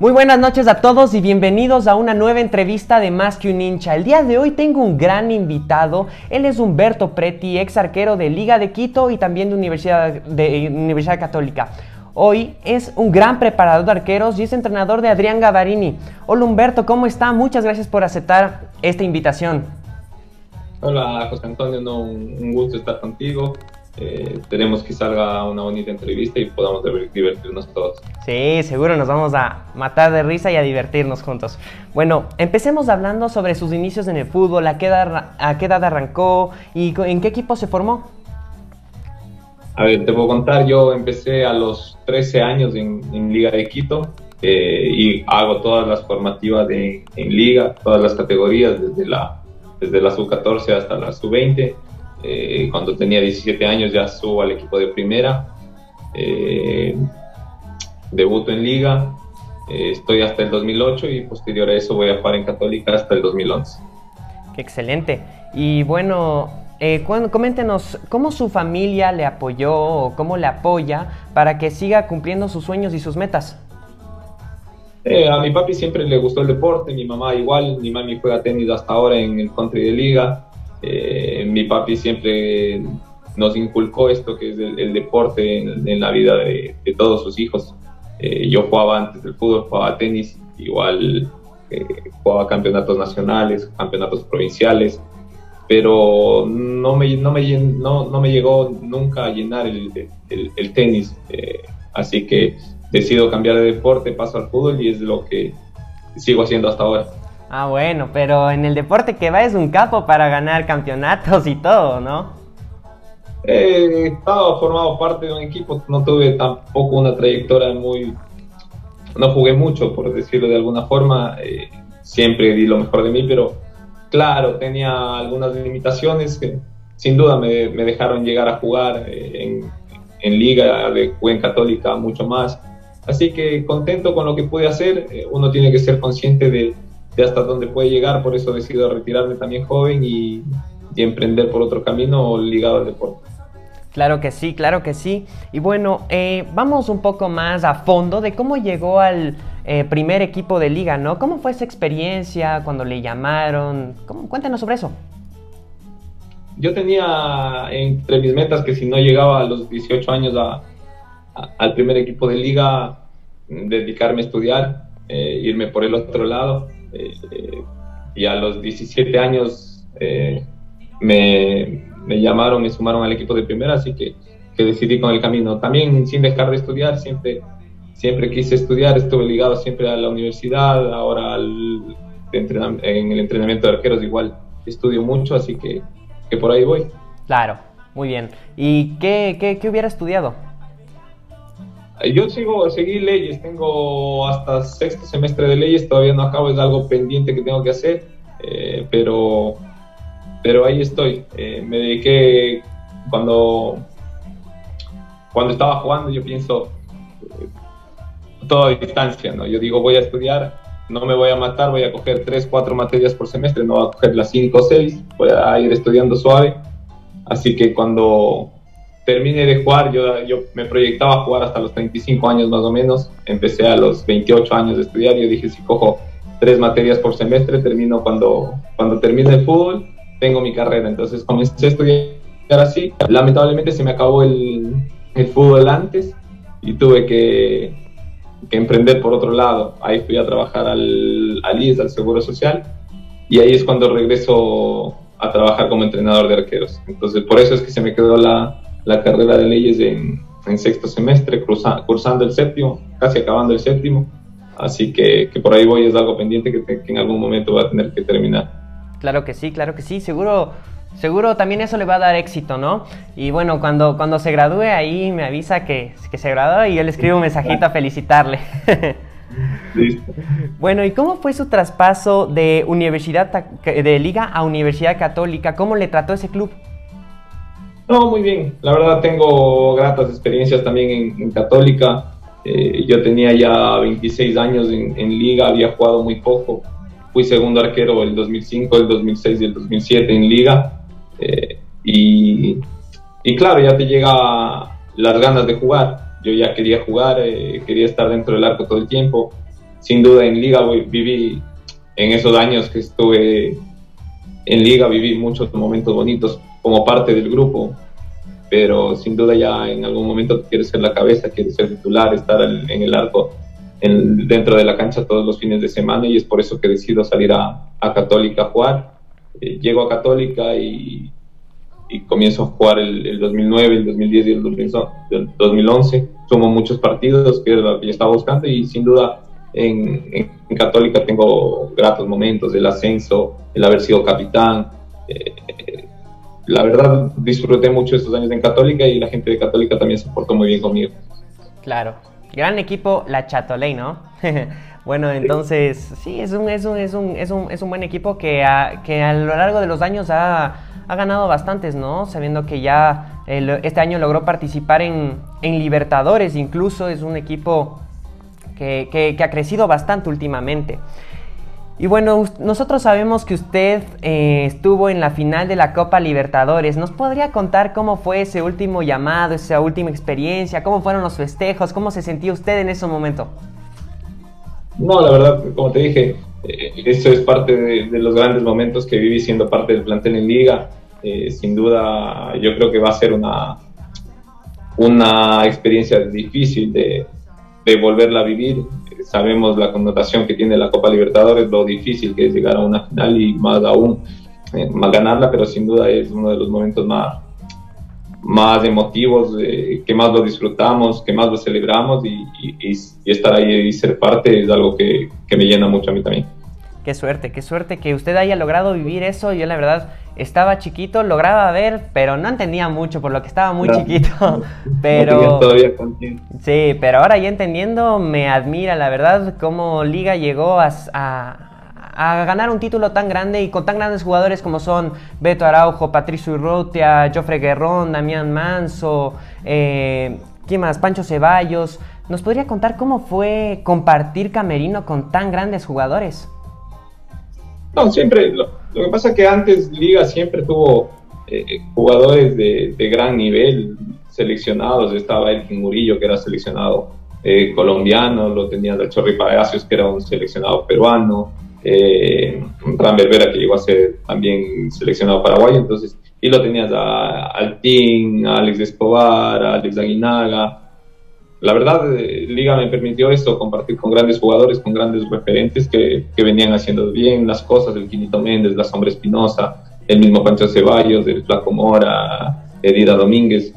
Muy buenas noches a todos y bienvenidos a una nueva entrevista de Más que un hincha. El día de hoy tengo un gran invitado. Él es Humberto Preti, ex arquero de Liga de Quito y también de Universidad, Católica. Hoy es un gran preparador de arqueros y es entrenador de Adrián Gavarini. Hola Humberto, ¿cómo está? Muchas gracias por aceptar esta invitación. Hola José Antonio, un gusto estar contigo. Eh, tenemos que salga una bonita entrevista y podamos divertirnos todos. Sí, seguro nos vamos a matar de risa y a divertirnos juntos. Bueno, empecemos hablando sobre sus inicios en el fútbol, a qué edad, a qué edad arrancó y en qué equipo se formó. A ver, te puedo contar, yo empecé a los 13 años en, Liga de Quito eh, y hago todas las formativas de, en Liga, todas las categorías, desde la, desde la sub-14 hasta la sub-20 eh, cuando tenía 17 años ya subo al equipo de primera. Eh, debuto en liga. Eh, estoy hasta el 2008 y posterior a eso voy a jugar en Católica hasta el 2011. Qué excelente. Y bueno, coméntenos cómo su familia le apoyó o cómo le apoya para que siga cumpliendo sus sueños y sus metas. a mi papi siempre le gustó el deporte, mi mamá igual, mi mami juega tenis hasta ahora en el country de liga. Eh, mi papi siempre nos inculcó esto que es el, deporte en, la vida de, todos sus hijos. Eh, yo jugaba antes del fútbol, jugaba tenis, igual eh, jugaba campeonatos nacionales, campeonatos provinciales, pero no me, no me, no, no me llegó nunca a llenar el, el tenis. así que decido cambiar de deporte, paso al fútbol y es lo que sigo haciendo hasta ahora. Ah, bueno, pero en el deporte que va es un capo para ganar campeonatos y todo, ¿no? He estado formado parte de un equipo, no tuve tampoco una trayectoria muy... No jugué mucho, por decirlo de alguna forma, eh, siempre di lo mejor de mí, pero claro, tenía algunas limitaciones que sin duda me, dejaron llegar a jugar eh, en, liga, de en católica mucho más. Así que contento con lo que pude hacer, eh, uno tiene que ser consciente de de hasta dónde puede llegar, por eso decido retirarme también joven y, emprender por otro camino ligado al deporte. Claro que sí, claro que sí. Y bueno, eh, vamos un poco más a fondo de cómo llegó al eh, primer equipo de liga, ¿no? ¿Cómo fue esa experiencia cuando le llamaron? ¿Cómo? Cuéntanos sobre eso. Yo tenía entre mis metas que si no llegaba a los 18 años al primer equipo de liga, dedicarme a estudiar, eh, irme por el otro lado eh, y a los 17 años eh, me, me, llamaron, me sumaron al equipo de primera, así que, que, decidí con el camino. También sin dejar de estudiar, siempre, siempre quise estudiar, estuve ligado siempre a la universidad, ahora al, en el entrenamiento de arqueros igual estudio mucho, así que, que por ahí voy. Claro, muy bien. ¿Y qué, qué, qué hubiera estudiado? Yo sigo, seguí leyes, tengo hasta sexto semestre de leyes, todavía no acabo, es algo pendiente que tengo que hacer, eh, pero, pero ahí estoy. Eh, me dediqué cuando, cuando estaba jugando, yo pienso eh, toda distancia, ¿no? Yo digo, voy a estudiar, no me voy a matar, voy a coger tres, cuatro materias por semestre, no voy a coger las cinco o seis, voy a ir estudiando suave. Así que cuando terminé de jugar, yo, yo me proyectaba a jugar hasta los 35 años más o menos, empecé a los 28 años de estudiar, yo dije, si cojo tres materias por semestre, termino cuando, cuando termine el fútbol, tengo mi carrera, entonces comencé a estudiar así, lamentablemente se me acabó el, el fútbol antes y tuve que, que, emprender por otro lado, ahí fui a trabajar al, al IES, al Seguro Social, y ahí es cuando regreso a trabajar como entrenador de arqueros. Entonces, por eso es que se me quedó la, la carrera de leyes en, sexto semestre, cursando el séptimo, casi acabando el séptimo. Así que, por ahí voy, es algo pendiente que, en algún momento va a tener que terminar. Claro que sí, claro que sí, seguro, seguro también eso le va a dar éxito, ¿no? Y bueno, cuando, cuando se gradúe ahí me avisa que, que se graduó y yo le escribo un mensajito a felicitarle. Listo. Bueno, ¿y cómo fue su traspaso de Universidad de Liga a Universidad Católica? ¿Cómo le trató ese club? No, muy bien. La verdad tengo gratas experiencias también en, Católica. Eh, yo tenía ya 26 años en, liga, había jugado muy poco. Fui segundo arquero el 2005, el 2006 y el 2007 en liga. Eh, y, y, claro, ya te llega las ganas de jugar. Yo ya quería jugar, eh, quería estar dentro del arco todo el tiempo. sin duda en liga viví en esos años que estuve en liga, viví muchos momentos bonitos como parte del grupo, pero sin duda ya en algún momento quieres ser la cabeza, quieres ser titular, estar en el arco dentro de la cancha todos los fines de semana y es por eso que decido salir a, Católica a jugar. Eh, llego a Católica y, comienzo a jugar el, 2009, el 2010 y el 2011. Sumo muchos partidos, que yo estaba buscando y sin duda en, Católica tengo gratos momentos, el ascenso, el haber sido capitán. Eh, la verdad disfruté mucho estos años en Católica y la gente de Católica también se portó muy bien conmigo. Claro, Gran equipo, la Chatoley, ¿no? bueno, entonces, sí, es un, es un, es un, es un, es un buen equipo que a, que a lo largo de los años ha, ha ganado bastantes, ¿no? Sabiendo que ya este año logró participar en, en, Libertadores, incluso es un equipo que, que, que ha crecido bastante últimamente. Y bueno, nosotros sabemos que usted eh, estuvo en la final de la Copa Libertadores. ¿Nos podría contar cómo fue ese último llamado, esa última experiencia? ¿Cómo fueron los festejos? ¿Cómo se sentía usted en ese momento? No, la verdad, como te dije, eh, eso es parte de, los grandes momentos que viví siendo parte del plantel en liga. Eh, sin duda, yo creo que va a ser una, una experiencia difícil de, de volverla a vivir sabemos la connotación que tiene la Copa Libertadores, lo difícil que es llegar a una final y más aún eh, más ganarla, pero sin duda es uno de los momentos más, más emotivos, eh, que más lo disfrutamos, que más lo celebramos y, estar ahí y ser parte es algo que, que me llena mucho a mí también. Qué suerte, qué suerte que usted haya logrado vivir eso. Yo la verdad estaba chiquito, lograba ver, pero no entendía mucho por lo que estaba muy chiquito. Pero todavía sí, pero ahora ya entendiendo me admira la verdad cómo Liga llegó a, a, ganar un título tan grande y con tan grandes jugadores como son Beto Araujo, Patricio Urrutia, Jofre Guerrón, Damián Manso, eh, ¿quién más? Pancho Ceballos. ¿Nos podría contar cómo fue compartir camerino con tan grandes jugadores? No, siempre, lo, que pasa es que antes Liga siempre tuvo eh, jugadores de, gran nivel seleccionados, estaba el Murillo que era seleccionado eh, colombiano, lo tenías al Chorri Palacios que era un seleccionado peruano, eh, Ram que llegó a ser también seleccionado paraguayo, entonces, y lo tenías a, al Team, a Alex Escobar, a Alex Aguinaga, la verdad, eh, Liga me permitió esto, compartir con grandes jugadores, con grandes referentes que, que venían haciendo bien las cosas, el Quinito Méndez, la Sombra Espinosa, el mismo Pancho Ceballos, el Flaco Mora, Edida Domínguez.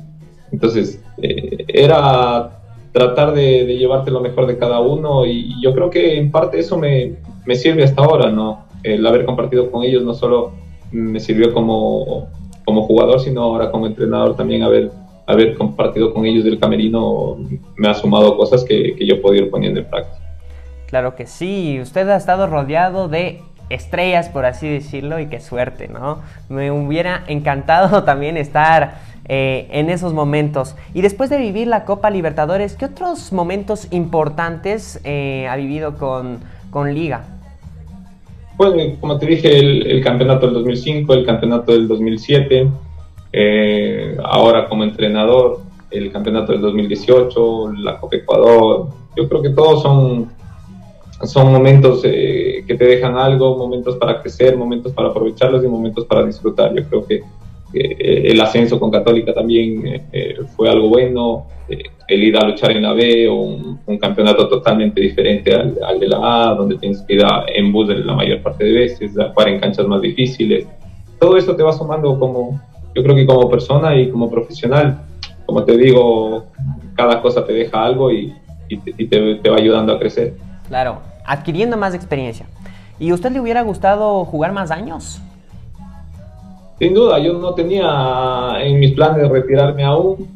Entonces, eh, era tratar de, de, llevarte lo mejor de cada uno y yo creo que en parte eso me, me sirve hasta ahora, ¿no? El haber compartido con ellos no solo me sirvió como, como jugador, sino ahora como entrenador también haber haber compartido con ellos del camerino me ha sumado cosas que, que yo puedo ir poniendo en práctica. Claro que sí, usted ha estado rodeado de estrellas, por así decirlo, y qué suerte, ¿no? Me hubiera encantado también estar eh, en esos momentos. Y después de vivir la Copa Libertadores, ¿qué otros momentos importantes eh, ha vivido con, con Liga? Pues, como te dije, el, el, campeonato del 2005, el campeonato del 2007, eh, ahora como entrenador, el campeonato del 2018, la Copa Ecuador, yo creo que todos son, son momentos eh, que te dejan algo, momentos para crecer, momentos para aprovecharlos y momentos para disfrutar. Yo creo que el ascenso con Católica también eh, fue algo bueno, el ir a luchar en la B o un, campeonato totalmente diferente al, al, de la A, donde tienes que ir en bus la mayor parte de veces, a jugar en canchas más difíciles. Todo esto te va sumando como, yo creo que como persona y como profesional, como te digo, cada cosa te deja algo y, te, va ayudando a crecer. Claro, adquiriendo más experiencia. ¿Y a usted le hubiera gustado jugar más años? Sin duda, yo no tenía en mis planes retirarme aún.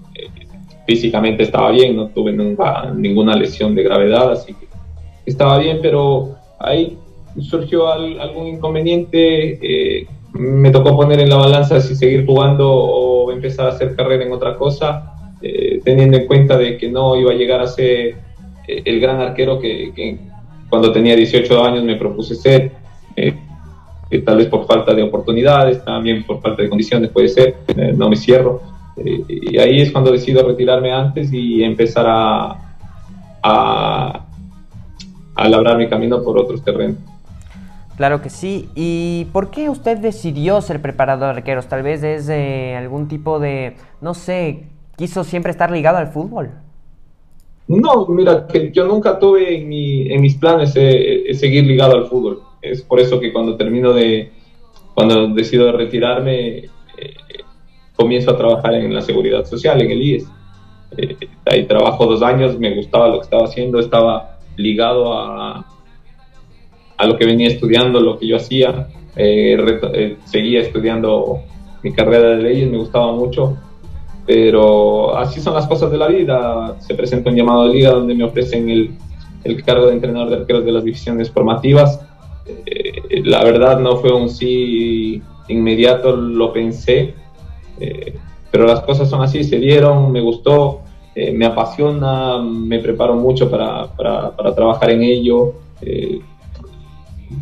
Físicamente estaba bien, no tuve nunca, ninguna lesión de gravedad, así que estaba bien, pero ahí surgió algún inconveniente. Eh, me tocó poner en la balanza si seguir jugando o empezar a hacer carrera en otra cosa, eh, teniendo en cuenta de que no iba a llegar a ser eh, el gran arquero que, cuando tenía 18 años me propuse ser, eh, tal vez por falta de oportunidades, también por falta de condiciones puede ser, no me cierro. y ahí es cuando decido retirarme antes y empezar a, a, a labrar mi camino por otros terrenos. Claro que sí. ¿Y por qué usted decidió ser preparador de arqueros? Tal vez es algún tipo de, no sé, quiso siempre estar ligado al fútbol. No, mira, que yo nunca tuve en, mis planes eh, eh, seguir ligado al fútbol. Es por eso que cuando termino de, cuando decido retirarme, eh, comienzo a trabajar en la seguridad social, en el IES. ahí trabajo dos años, me gustaba lo que estaba haciendo, estaba ligado a, a lo que venía estudiando, lo que yo hacía. Eh, eh, seguía estudiando mi carrera de leyes, me gustaba mucho, pero así son las cosas de la vida. Se presenta un llamado de liga donde me ofrecen el, el cargo de entrenador de arqueros de las divisiones formativas. Eh, la verdad no fue un sí inmediato, lo pensé, pero las cosas son así, se dieron, me gustó, me apasiona, me preparo mucho para, para, para trabajar en ello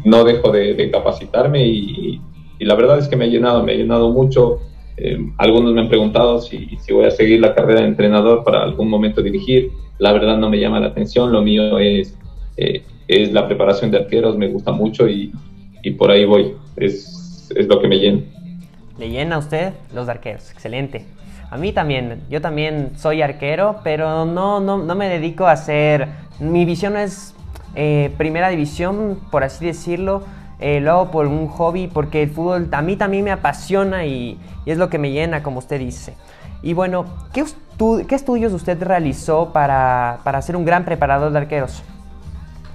no dejo de, capacitarme y, la verdad es que me ha llenado, me ha llenado mucho. Eh, algunos me han preguntado si, si, voy a seguir la carrera de entrenador para algún momento dirigir. La verdad no me llama la atención, lo mío es, eh, es la preparación de arqueros, me gusta mucho y, y por ahí voy, es, es, lo que me llena. ¿Le llena a usted los arqueros? Excelente. A mí también, yo también soy arquero, pero no, no, no me dedico a hacer, mi visión es eh, primera división, por así decirlo. Eh, lo hago por un hobby, porque el fútbol a mí también me apasiona y, es lo que me llena, como usted dice. Y bueno, ¿qué, qué estudios usted realizó para, para, ser un gran preparador de arqueros?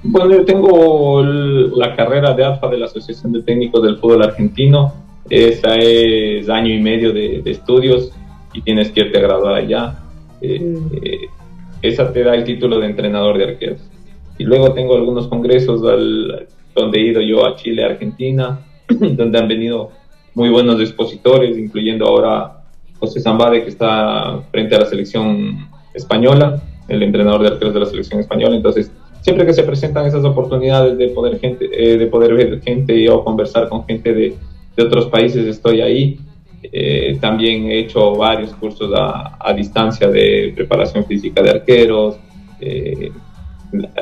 Bueno, yo tengo la carrera de AFA de la Asociación de Técnicos del Fútbol Argentino. Esa es año y medio de, estudios y tienes que irte a graduar allá. Eh, esa te da el título de entrenador de arqueros. Y luego tengo algunos congresos donde he ido yo a Chile, Argentina, donde han venido muy buenos expositores, incluyendo ahora José Zambade, que está frente a la selección española, el entrenador de arqueros de la selección española. Entonces, siempre que se presentan esas oportunidades de poder, gente, eh, de poder ver gente o conversar con gente de, de otros países, estoy ahí. Eh, también he hecho varios cursos a, a, distancia de preparación física de arqueros, eh,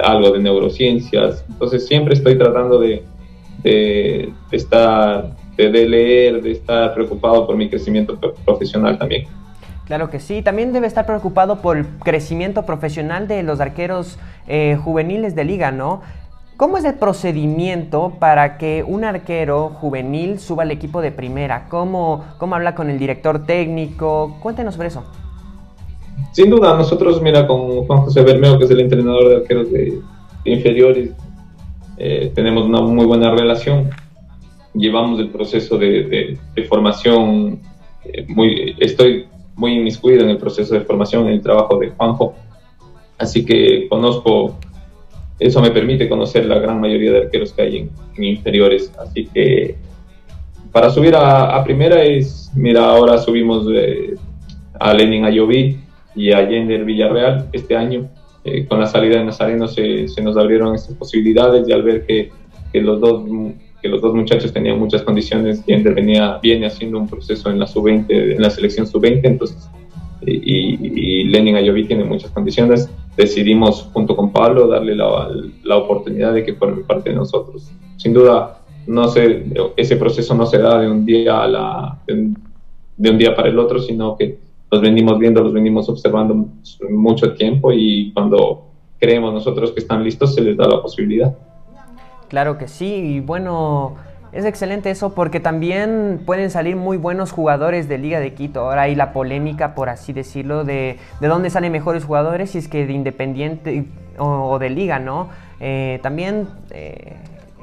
algo de neurociencias. Entonces siempre estoy tratando de, de, estar, de, leer, de estar preocupado por mi crecimiento profesional también. Claro que sí, también debe estar preocupado por el crecimiento profesional de los arqueros eh, juveniles de liga, ¿no? ¿Cómo es el procedimiento para que un arquero juvenil suba al equipo de primera? ¿Cómo, cómo habla con el director técnico? Cuéntenos sobre eso. Sin duda, nosotros, mira, con Juan José Bermeo, que es el entrenador de arqueros de, inferiores, eh, tenemos una muy buena relación. Llevamos el proceso de, formación, eh, muy, estoy muy inmiscuido en el proceso de formación, en el trabajo de Juanjo, así que conozco, eso me permite conocer la gran mayoría de arqueros que hay en, inferiores, así que para subir a, primera es, mira, ahora subimos eh, a Lenin Ayoví, y Allende el Villarreal este año. Eh, con la salida de Nazareno se, se, nos abrieron estas posibilidades y al ver que, que, los dos, que los dos muchachos tenían muchas condiciones, Yender venía, viene haciendo un proceso en la sub-20, en la selección sub-20, entonces, y, y Lenin Ayoví tiene muchas condiciones, decidimos junto con Pablo darle la, la oportunidad de que forme parte de nosotros. Sin duda, no sé, ese proceso no se da de un día a la, de un día para el otro, sino que los venimos viendo, los venimos observando mucho tiempo y cuando creemos nosotros que están listos se les da la posibilidad. Claro que sí, y bueno, es excelente eso porque también pueden salir muy buenos jugadores de Liga de Quito. Ahora hay la polémica, por así decirlo, de, de dónde salen mejores jugadores, si es que de Independiente o, de Liga, ¿no? Eh, también... Eh,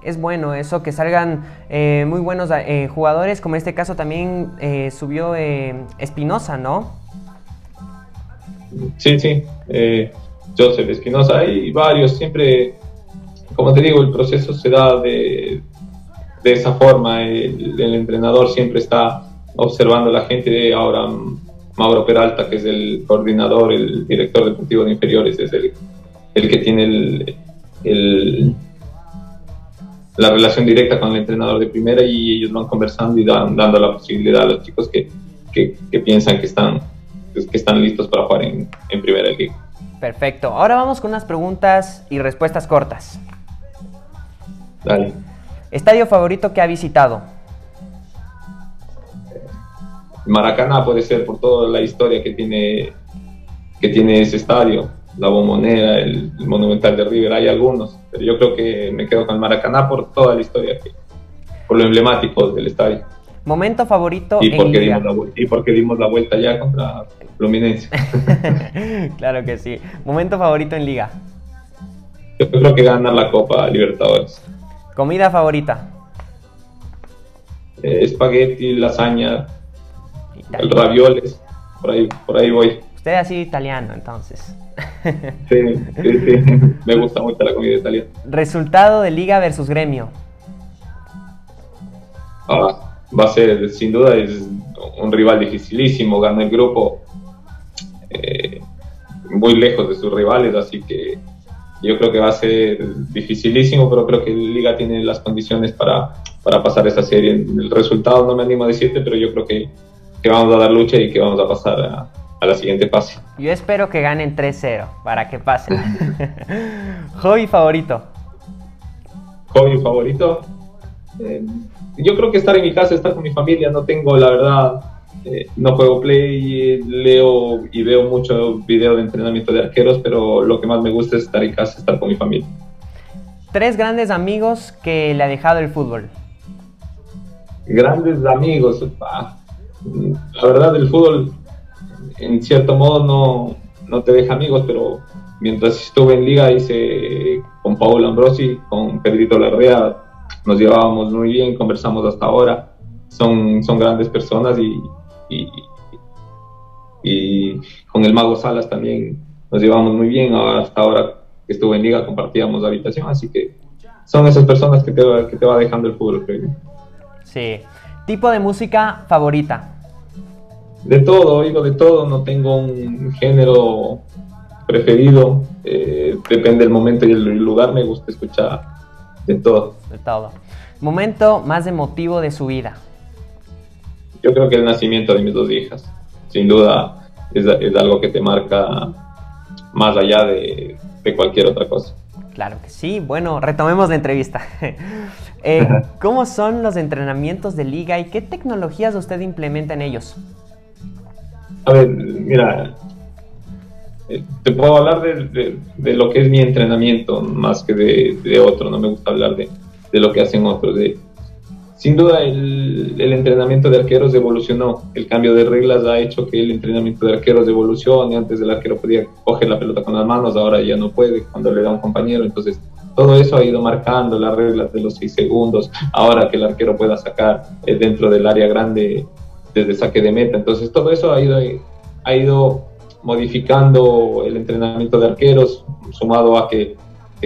es bueno eso, que salgan eh, muy buenos eh, jugadores, como en este caso también eh, subió Espinosa, ¿no? Sí, sí, Joseph Espinosa y varios, siempre, como te digo, el proceso se da de, de esa forma, el, entrenador siempre está observando a la gente, ahora Mauro Peralta, que es el coordinador, el director deportivo de inferiores, es el, el que tiene el la relación directa con el entrenador de primera y ellos van conversando y dando la posibilidad a los chicos que, que, piensan que están, pues, que están listos para jugar en, en primera liga. Perfecto. Ahora vamos con unas preguntas y respuestas cortas. Dale. ¿Estadio favorito que ha visitado? Maracaná puede ser por toda la historia que tiene, que tiene ese estadio. La Bombonera, el, Monumental de River, hay algunos, pero yo creo que me quedo con Maracaná por toda la historia, por lo emblemático del estadio. Momento favorito y porque, Dimos la, y porque dimos la vuelta ya contra Fluminense. claro que sí. Momento favorito en liga. Yo creo que ganar la Copa Libertadores. Comida favorita. Eh, espagueti, lasaña, el ravioles. Por ahí, por ahí voy. Usted así italiano, entonces. sí, sí, sí. Me gusta mucho la comida italiana. Resultado de Liga versus Gremio. Ah, va a ser, sin duda, es un rival dificilísimo. Gana el grupo eh, muy lejos de sus rivales, así que yo creo que va a ser dificilísimo, pero creo que Liga tiene las condiciones para, para pasar esa serie. El resultado no me animo a decirte, pero yo creo que, que vamos a dar lucha y que vamos a pasar a, a la siguiente fase. Yo espero que ganen 3-0 para que pasen. ¿Hobby favorito? ¿Hobby favorito? Eh, yo creo que estar en mi casa, estar con mi familia, no tengo, la verdad, eh, no juego play, leo y veo mucho video de entrenamiento de arqueros, pero lo que más me gusta es estar en casa, estar con mi familia. Tres grandes amigos que le ha dejado el fútbol. Grandes amigos, ah, la verdad el fútbol en cierto modo no, no te deja amigos, pero mientras estuve en liga hice con Paolo Ambrosi, con Pedrito Larrea, nos llevábamos muy bien, conversamos hasta ahora, son, son grandes personas y, y, con el Mago Salas también nos llevamos muy bien, hasta ahora que estuve en liga compartíamos habitación, así que son esas personas que te, que te va dejando el fútbol, creo Sí. ¿Tipo de música favorita? De todo, oigo de todo, no tengo un género preferido, eh, depende del momento y el lugar, me gusta escuchar de todo. De todo. Momento más emotivo de su vida. Yo creo que el nacimiento de mis dos hijas, sin duda, es, algo que te marca más allá de, cualquier otra cosa. Claro que sí. Bueno, retomemos la entrevista. Eh, ¿Cómo son los entrenamientos de liga y qué tecnologías usted implementa en ellos? A ver, mira, eh, te puedo hablar de, lo que es mi entrenamiento más que de, otro, no me gusta hablar de, lo que hacen otros. sin duda el, entrenamiento de arqueros evolucionó, el cambio de reglas ha hecho que el entrenamiento de arqueros evolucione, antes el arquero podía coger la pelota con las manos, ahora ya no puede cuando le da un compañero, entonces todo eso ha ido marcando las reglas de los seis segundos, ahora que el arquero pueda sacar eh, dentro del área grande desde saque de meta, entonces todo eso ha ido, ha ido modificando el entrenamiento de arqueros, sumado a que,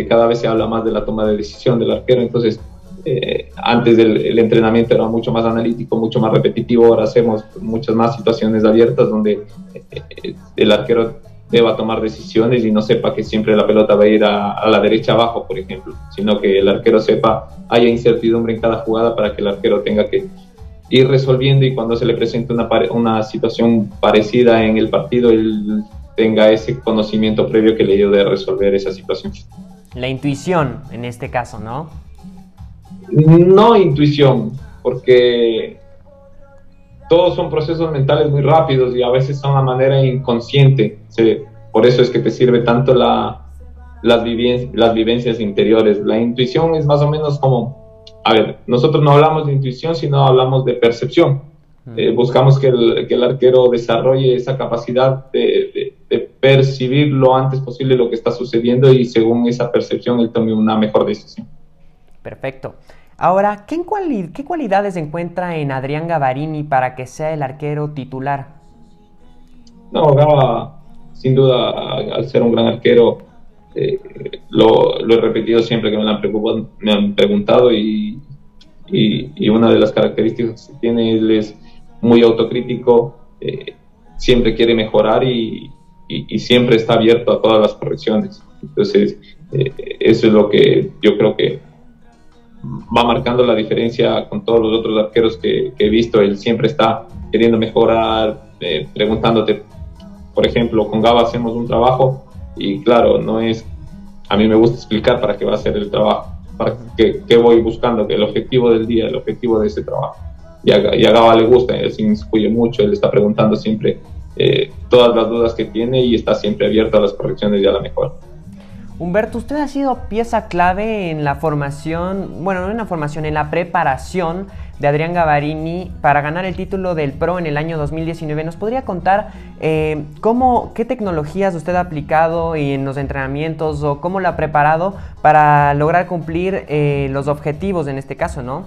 cada vez se habla más de la toma de decisión del arquero. Entonces, eh, antes el entrenamiento era mucho más analítico, mucho más repetitivo, ahora hacemos muchas más situaciones abiertas donde eh, el arquero deba tomar decisiones y no sepa que siempre la pelota va a ir a, a, la derecha abajo, por ejemplo, sino que el arquero sepa, haya incertidumbre en cada jugada para que el arquero tenga que ir resolviendo y cuando se le presente una, una situación parecida en el partido, él tenga ese conocimiento previo que le ayude a resolver esa situación. La intuición en este caso, ¿no? No intuición, porque todos son procesos mentales muy rápidos y a veces son a manera inconsciente. por eso es que te sirve tanto la, las, las vivencias interiores. La intuición es más o menos como a ver, nosotros no hablamos de intuición, sino hablamos de percepción. Eh, buscamos que el, arquero desarrolle esa capacidad de, percibir lo antes posible lo que está sucediendo y según esa percepción él tome una mejor decisión. Perfecto. Ahora, ¿qué, ¿qué cualidades encuentra en Adrián Gavarini para que sea el arquero titular? No, Gava, sin duda, al ser un gran arquero, eh, lo, he repetido siempre que me, me han preguntado y, una de las características que tiene es muy autocrítico, eh, siempre quiere mejorar y, y, siempre está abierto a todas las correcciones. Entonces, eh, eso es lo que yo creo que va marcando la diferencia con todos los otros arqueros que, he visto. Él siempre está queriendo mejorar, preguntándote, por ejemplo, con Gaba hacemos un trabajo y claro, no es, a mí me gusta explicar para qué va a ser el trabajo. para qué, voy buscando, que el objetivo del día, el objetivo de ese trabajo. Y a, y a Gaba le gusta, él se inmiscuye mucho, él está preguntando siempre eh, todas las dudas que tiene y está siempre abierto a las correcciones y a la mejora. Humberto, usted ha sido pieza clave en la formación, bueno, no en la formación, en la preparación de Adrián Gavarini para ganar el título del Pro en el año 2019. ¿Nos podría contar eh, cómo, qué tecnologías usted ha aplicado en los entrenamientos o cómo lo ha preparado para lograr cumplir eh, los objetivos en este caso, no?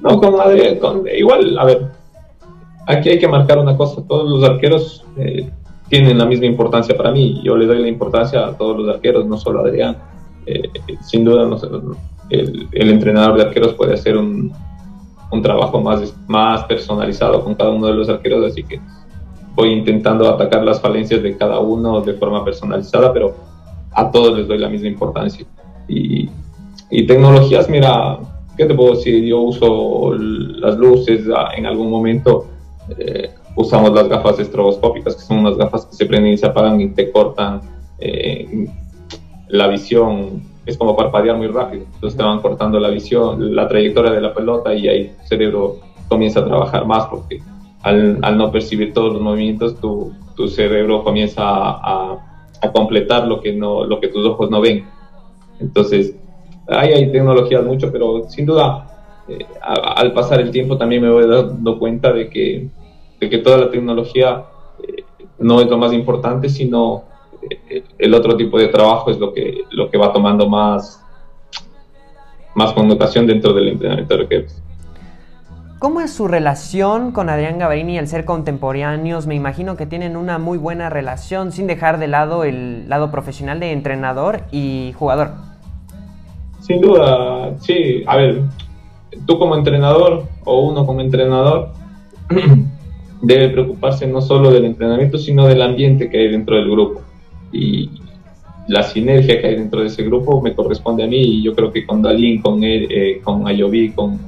No, con Adrián, igual, a ver, aquí hay que marcar una cosa, todos los arqueros eh, tienen la misma importancia para mí, yo le doy la importancia a todos los arqueros, no solo a Adrián. sin duda, el, el entrenador de arqueros puede hacer un, un trabajo más, más personalizado con cada uno de los arqueros, así que voy intentando atacar las falencias de cada uno de forma personalizada, pero a todos les doy la misma importancia. Y, y tecnologías, mira, ¿qué te puedo decir? Yo uso las luces, ah, en algún momento eh, usamos las gafas estroboscópicas, que son unas gafas que se prenden y se apagan y te cortan eh, la visión es como parpadear muy rápido. Entonces te van cortando la visión, la trayectoria de la pelota y ahí tu cerebro comienza a trabajar más porque al, al no percibir todos los movimientos, tu, tu cerebro comienza a, a, completar lo que, no, lo que tus ojos no ven. Entonces, ahí hay tecnologías mucho, pero sin duda, eh, al pasar el tiempo también me voy dando cuenta de que, de que toda la tecnología eh, no es lo más importante, sino el otro tipo de trabajo es lo que, lo que va tomando más, más connotación dentro del entrenamiento de arqueros. ¿Cómo es su relación con Adrián Gavarini al ser contemporáneos? Me imagino que tienen una muy buena relación sin dejar de lado el lado profesional de entrenador y jugador. Sin duda, sí. A ver, tú como entrenador o uno como entrenador debe preocuparse no solo del entrenamiento, sino del ambiente que hay dentro del grupo y la sinergia que hay dentro de ese grupo me corresponde a mí y yo creo que con Dalín, con, él, eh, con Ayoví, con,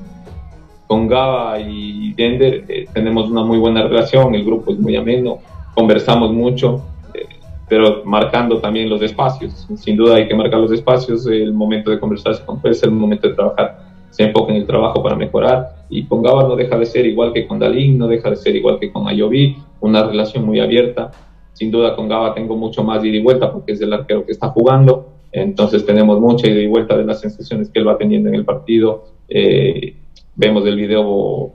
con Gaba y Dender eh, tenemos una muy buena relación, el grupo es muy ameno, conversamos mucho, eh, pero marcando también los espacios. Sin duda hay que marcar los espacios, el momento de conversar con es el momento de trabajar, se enfoca en el trabajo para mejorar y con Gaba no deja de ser igual que con Dalín, no deja de ser igual que con Ayoví, una relación muy abierta sin duda con Gaba tengo mucho más ida y vuelta porque es el arquero que está jugando. Entonces tenemos mucha ida y vuelta de las sensaciones que él va teniendo en el partido. Eh, vemos el video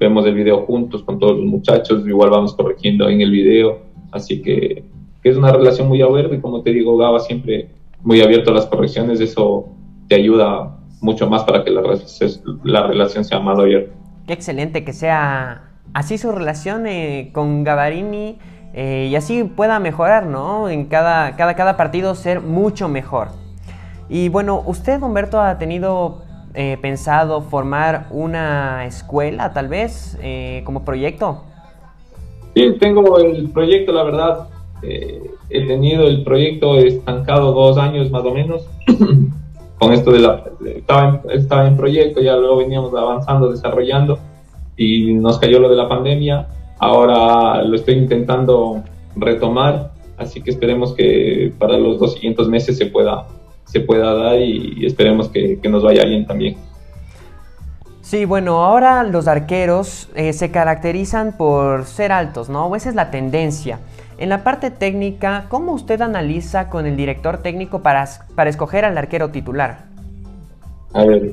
vemos el video juntos con todos los muchachos, igual vamos corrigiendo en el video, así que, es una relación muy abierta y como te digo, Gaba siempre muy abierto a las correcciones, eso te ayuda mucho más para que la, la relación sea más abierta. Qué excelente que sea así su relación eh, con Gavarini eh, y así pueda mejorar, ¿no? En cada, cada, cada partido ser mucho mejor. Y bueno, usted, Humberto, ha tenido eh, pensado formar una escuela, tal vez, como proyecto. Sí, tengo el proyecto, la verdad. he tenido el proyecto estancado dos años más o menos. Con esto de la. Estaba en, estaba en proyecto, ya luego veníamos avanzando, desarrollando, y nos cayó lo de la pandemia Ahora lo estoy intentando retomar, así que esperemos que para los dos siguientes meses se pueda, se pueda dar y, esperemos que, nos vaya bien también. Sí, bueno, ahora los arqueros eh, se caracterizan por ser altos, ¿no? Esa es la tendencia. En la parte técnica, ¿cómo usted analiza con el director técnico para, para escoger al arquero titular? A ver,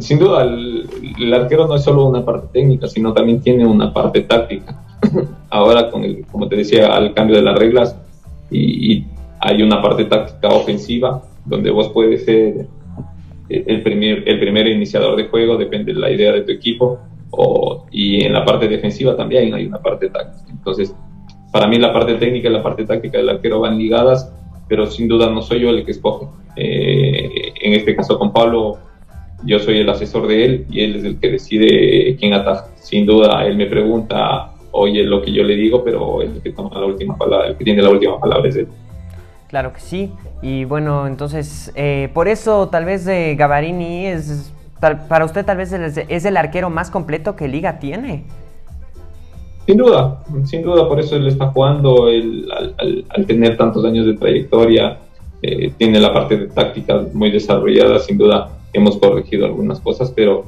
sin duda, el, arquero no es solo una parte técnica, sino también tiene una parte táctica. Ahora, con el, como te decía, al cambio de las reglas, y, hay una parte táctica ofensiva, donde vos puedes ser el primer, el primer iniciador de juego, depende de la idea de tu equipo, o, y en la parte defensiva también hay una parte táctica. Entonces, para mí la parte técnica y la parte táctica del arquero van ligadas, pero sin duda no soy yo el que escoge. Eh, en este caso con Pablo yo soy el asesor de él y él es el que decide quién ataja. Sin duda, él me pregunta, oye, lo que yo le digo, pero el que toma la última palabra, el que tiene la última palabra es él. Claro que sí. Y bueno, entonces, eh, por eso tal vez de Gavarini es, para usted tal vez es, el arquero más completo que Liga tiene. Sin duda, sin duda, por eso él está jugando al, al, tener tantos años de trayectoria, eh, tiene la parte de táctica muy desarrollada, sin duda hemos corregido algunas cosas, pero,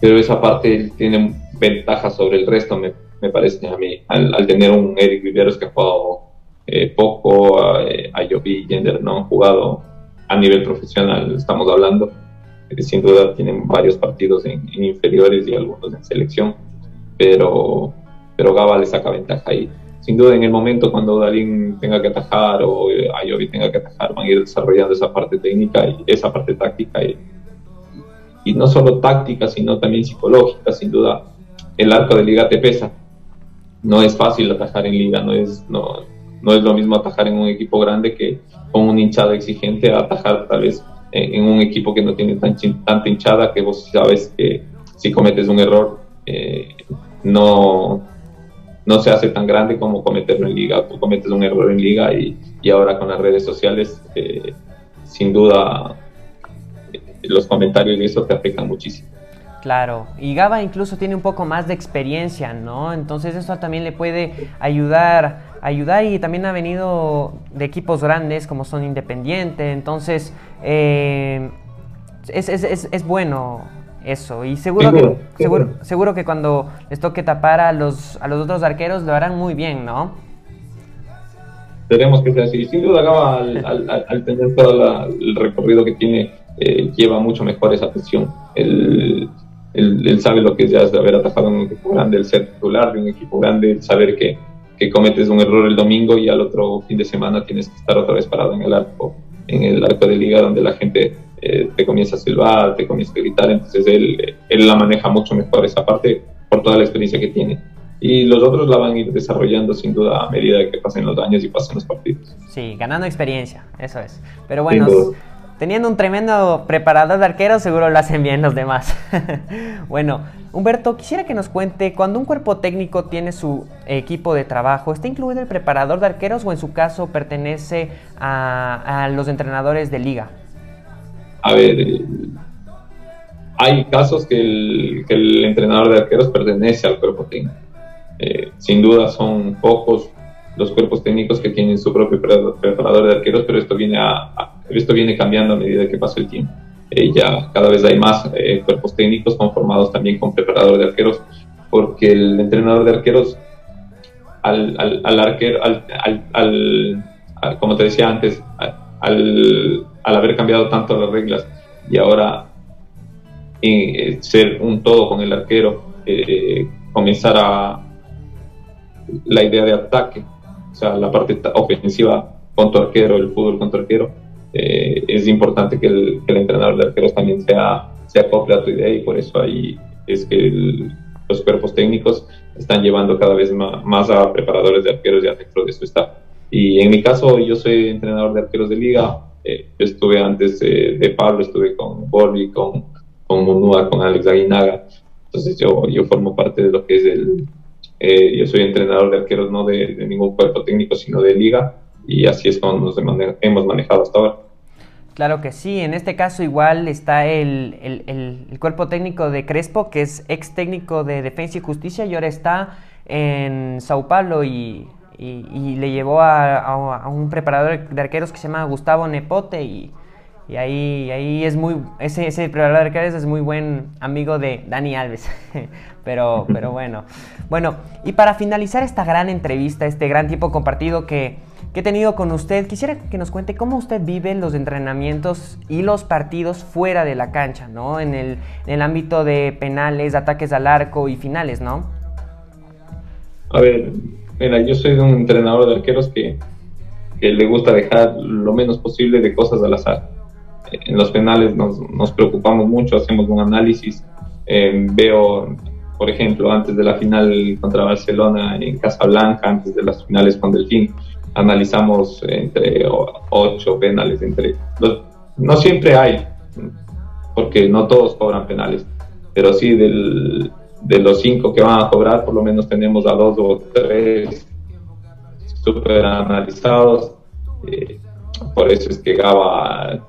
pero esa parte tiene ventaja sobre el resto, me, me parece a mí, al, tener un Eric Viveros que ha jugado eh, poco, a, a y Gender no han jugado a nivel profesional, estamos hablando, sin duda tienen varios partidos en, inferiores y algunos en selección, pero, pero Gaba le saca ventaja ahí. Sin duda en el momento cuando Dalín tenga que atajar o Ayobi tenga que atajar, van a ir desarrollando esa parte técnica y esa parte táctica. Y, y no solo táctica, sino también psicológica, sin duda. El arco de liga te pesa. No es fácil atajar en liga, no es, no, no es lo mismo atajar en un equipo grande que con un hinchado exigente a atajar tal vez en un equipo que no tiene tan, tanta hinchada que vos sabes que si cometes un error eh, no, no se hace tan grande como cometerlo en liga. Tú cometes un error en liga y, y ahora con las redes sociales, eh, sin duda, eh, los comentarios y eso te afectan muchísimo. Claro, y Gaba incluso tiene un poco más de experiencia, ¿no? Entonces eso también le puede ayudar, ayudar y también ha venido de equipos grandes como son Independiente, entonces eh, es, es, es, bueno eso y seguro, que, seguro, seguro, que cuando les toque tapar a los, a los otros arqueros lo harán muy bien, ¿no? Esperemos que sea así. Sin duda Gaba al, tener todo el recorrido que tiene eh, lleva mucho mejor esa presión. El, él, sabe lo que es ya de haber atajado en un equipo grande, el ser titular de un equipo grande, el saber que, que, cometes un error el domingo y al otro fin de semana tienes que estar otra vez parado en el arco, en el arco de liga donde la gente eh, te comienza a silbar, te comienza a gritar, entonces él, él la maneja mucho mejor esa parte por toda la experiencia que tiene y los otros la van a ir desarrollando sin duda a medida que pasen los años y pasen los partidos. Sí, ganando experiencia, eso es. Pero bueno, Teniendo un tremendo preparador de arqueros, seguro lo hacen bien los demás. bueno, Humberto, quisiera que nos cuente, cuando un cuerpo técnico tiene su equipo de trabajo, ¿está incluido el preparador de arqueros o en su caso pertenece a, los entrenadores de liga? A ver, hay casos que el, entrenador de arqueros pertenece al cuerpo técnico. Eh, sin duda son pocos los cuerpos técnicos que tienen su propio preparador de arqueros, pero esto viene, a, esto viene cambiando a medida que pasa el tiempo. Eh, ya cada vez hay más eh, cuerpos técnicos conformados también con preparador de arqueros, porque el entrenador de arqueros, al, al, al arquero, al, al, como te decía antes, al, haber cambiado tanto las reglas y ahora eh, ser un todo con el arquero, comenzar a la idea de ataque o sea, la parte ofensiva con tu arquero, el fútbol con tu arquero, eh, es importante que el, entrenador de arqueros también sea, se acople a tu idea y por eso ahí es que los cuerpos técnicos están llevando cada vez más, a preparadores de arqueros ya dentro de su staff. Y en mi caso, yo soy entrenador de arqueros de liga. Eh, yo estuve antes de Pablo, estuve con Borby, con, con Munúa, con Alex Aguinaga. Entonces yo, yo formo parte de lo que es el, eh, yo soy entrenador de arqueros no de, ningún cuerpo técnico, sino de liga, y así es como nos hemos manejado hasta ahora. Claro que sí, en este caso igual está el, el, el, cuerpo técnico de Crespo, que es ex técnico de Defensa y Justicia, y ahora está en Sao Paulo y, y, le llevó a, a, un preparador de arqueros que se llama Gustavo Nepote y, y ahí, ahí es muy, ese, ese preparador de arqueros es muy buen amigo de Dani Alves. pero, pero bueno. Bueno, y para finalizar esta gran entrevista, este gran tiempo compartido que, que he tenido con usted, quisiera que nos cuente cómo usted vive los entrenamientos y los partidos fuera de la cancha, ¿no? En el, en el ámbito de penales, ataques al arco y finales, ¿no? A ver, mira, yo soy un entrenador de arqueros que, que le gusta dejar lo menos posible de cosas al azar en los penales nos, nos preocupamos mucho, hacemos un análisis. Eh, veo, por ejemplo, antes de la final contra Barcelona en Casablanca, antes de las finales con Delfín, analizamos entre ocho penales. entre No siempre hay, porque no todos cobran penales, pero sí del, de los cinco que van a cobrar, por lo menos tenemos a dos o tres super analizados. Eh, por eso es que Gaba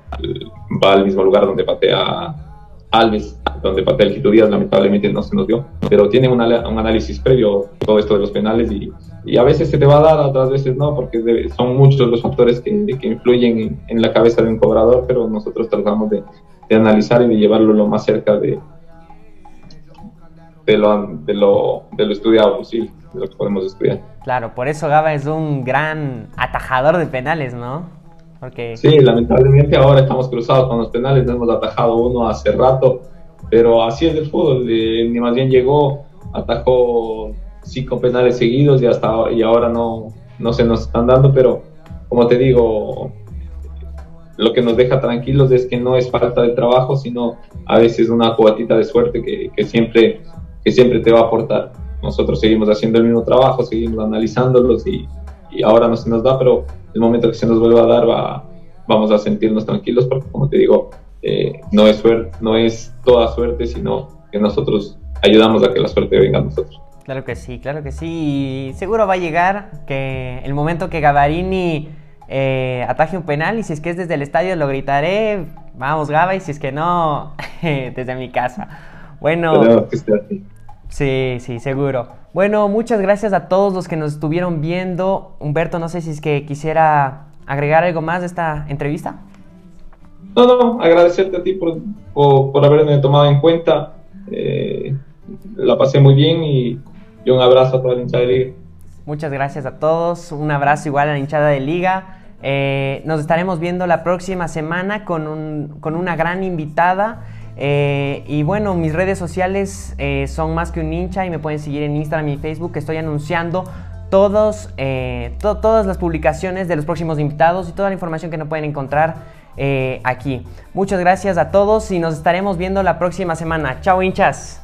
va al mismo lugar donde patea Alves, donde patea el lamentablemente no se nos dio, pero tiene un análisis previo todo esto de los penales y, a veces se te va a dar, otras veces no, porque son muchos los factores que, influyen en, la cabeza de un cobrador, pero nosotros tratamos de, analizar y de llevarlo lo más cerca de, de, lo, de, lo, de lo estudiado posible, de lo que podemos estudiar. Claro, por eso Gaba es un gran atajador de penales, ¿no? Sí, lamentablemente ahora estamos cruzados con los penales, no hemos atajado uno hace rato, pero así es el fútbol, ni más bien llegó, atajó cinco penales seguidos y hasta y ahora no, no se nos están dando, pero como te digo, lo que nos deja tranquilos es que no es falta de trabajo, sino a veces una cubatita de suerte que, que siempre, que siempre te va a aportar. Nosotros seguimos haciendo el mismo trabajo, seguimos analizándolos y, y ahora no se nos da, pero el momento que se nos vuelva a dar va, vamos a sentirnos tranquilos porque como te digo, eh, no, es suerte, no es toda suerte, sino que nosotros ayudamos a que la suerte venga a nosotros. Claro que sí, claro que sí. Y seguro va a llegar que el momento que Gavarini eh, ataje un penal y si es que es desde el estadio lo gritaré, vamos Gaba, y si es que no, desde mi casa. Bueno. Sí, sí, seguro. Bueno, muchas gracias a todos los que nos estuvieron viendo. Humberto, no sé si es que quisiera agregar algo más de esta entrevista. No, no, agradecerte a ti por, por, haberme tomado en cuenta. Eh, la pasé muy bien y, un abrazo a toda la hinchada de liga. Muchas gracias a todos. Un abrazo igual a la hinchada de liga. Eh, nos estaremos viendo la próxima semana con, un, con una gran invitada. Eh, y bueno, mis redes sociales eh, son más que un hincha y me pueden seguir en Instagram y Facebook. Estoy anunciando todos, eh, todas las publicaciones de los próximos invitados y toda la información que no pueden encontrar aquí. Muchas gracias a todos y nos estaremos viendo la próxima semana. Chao hinchas.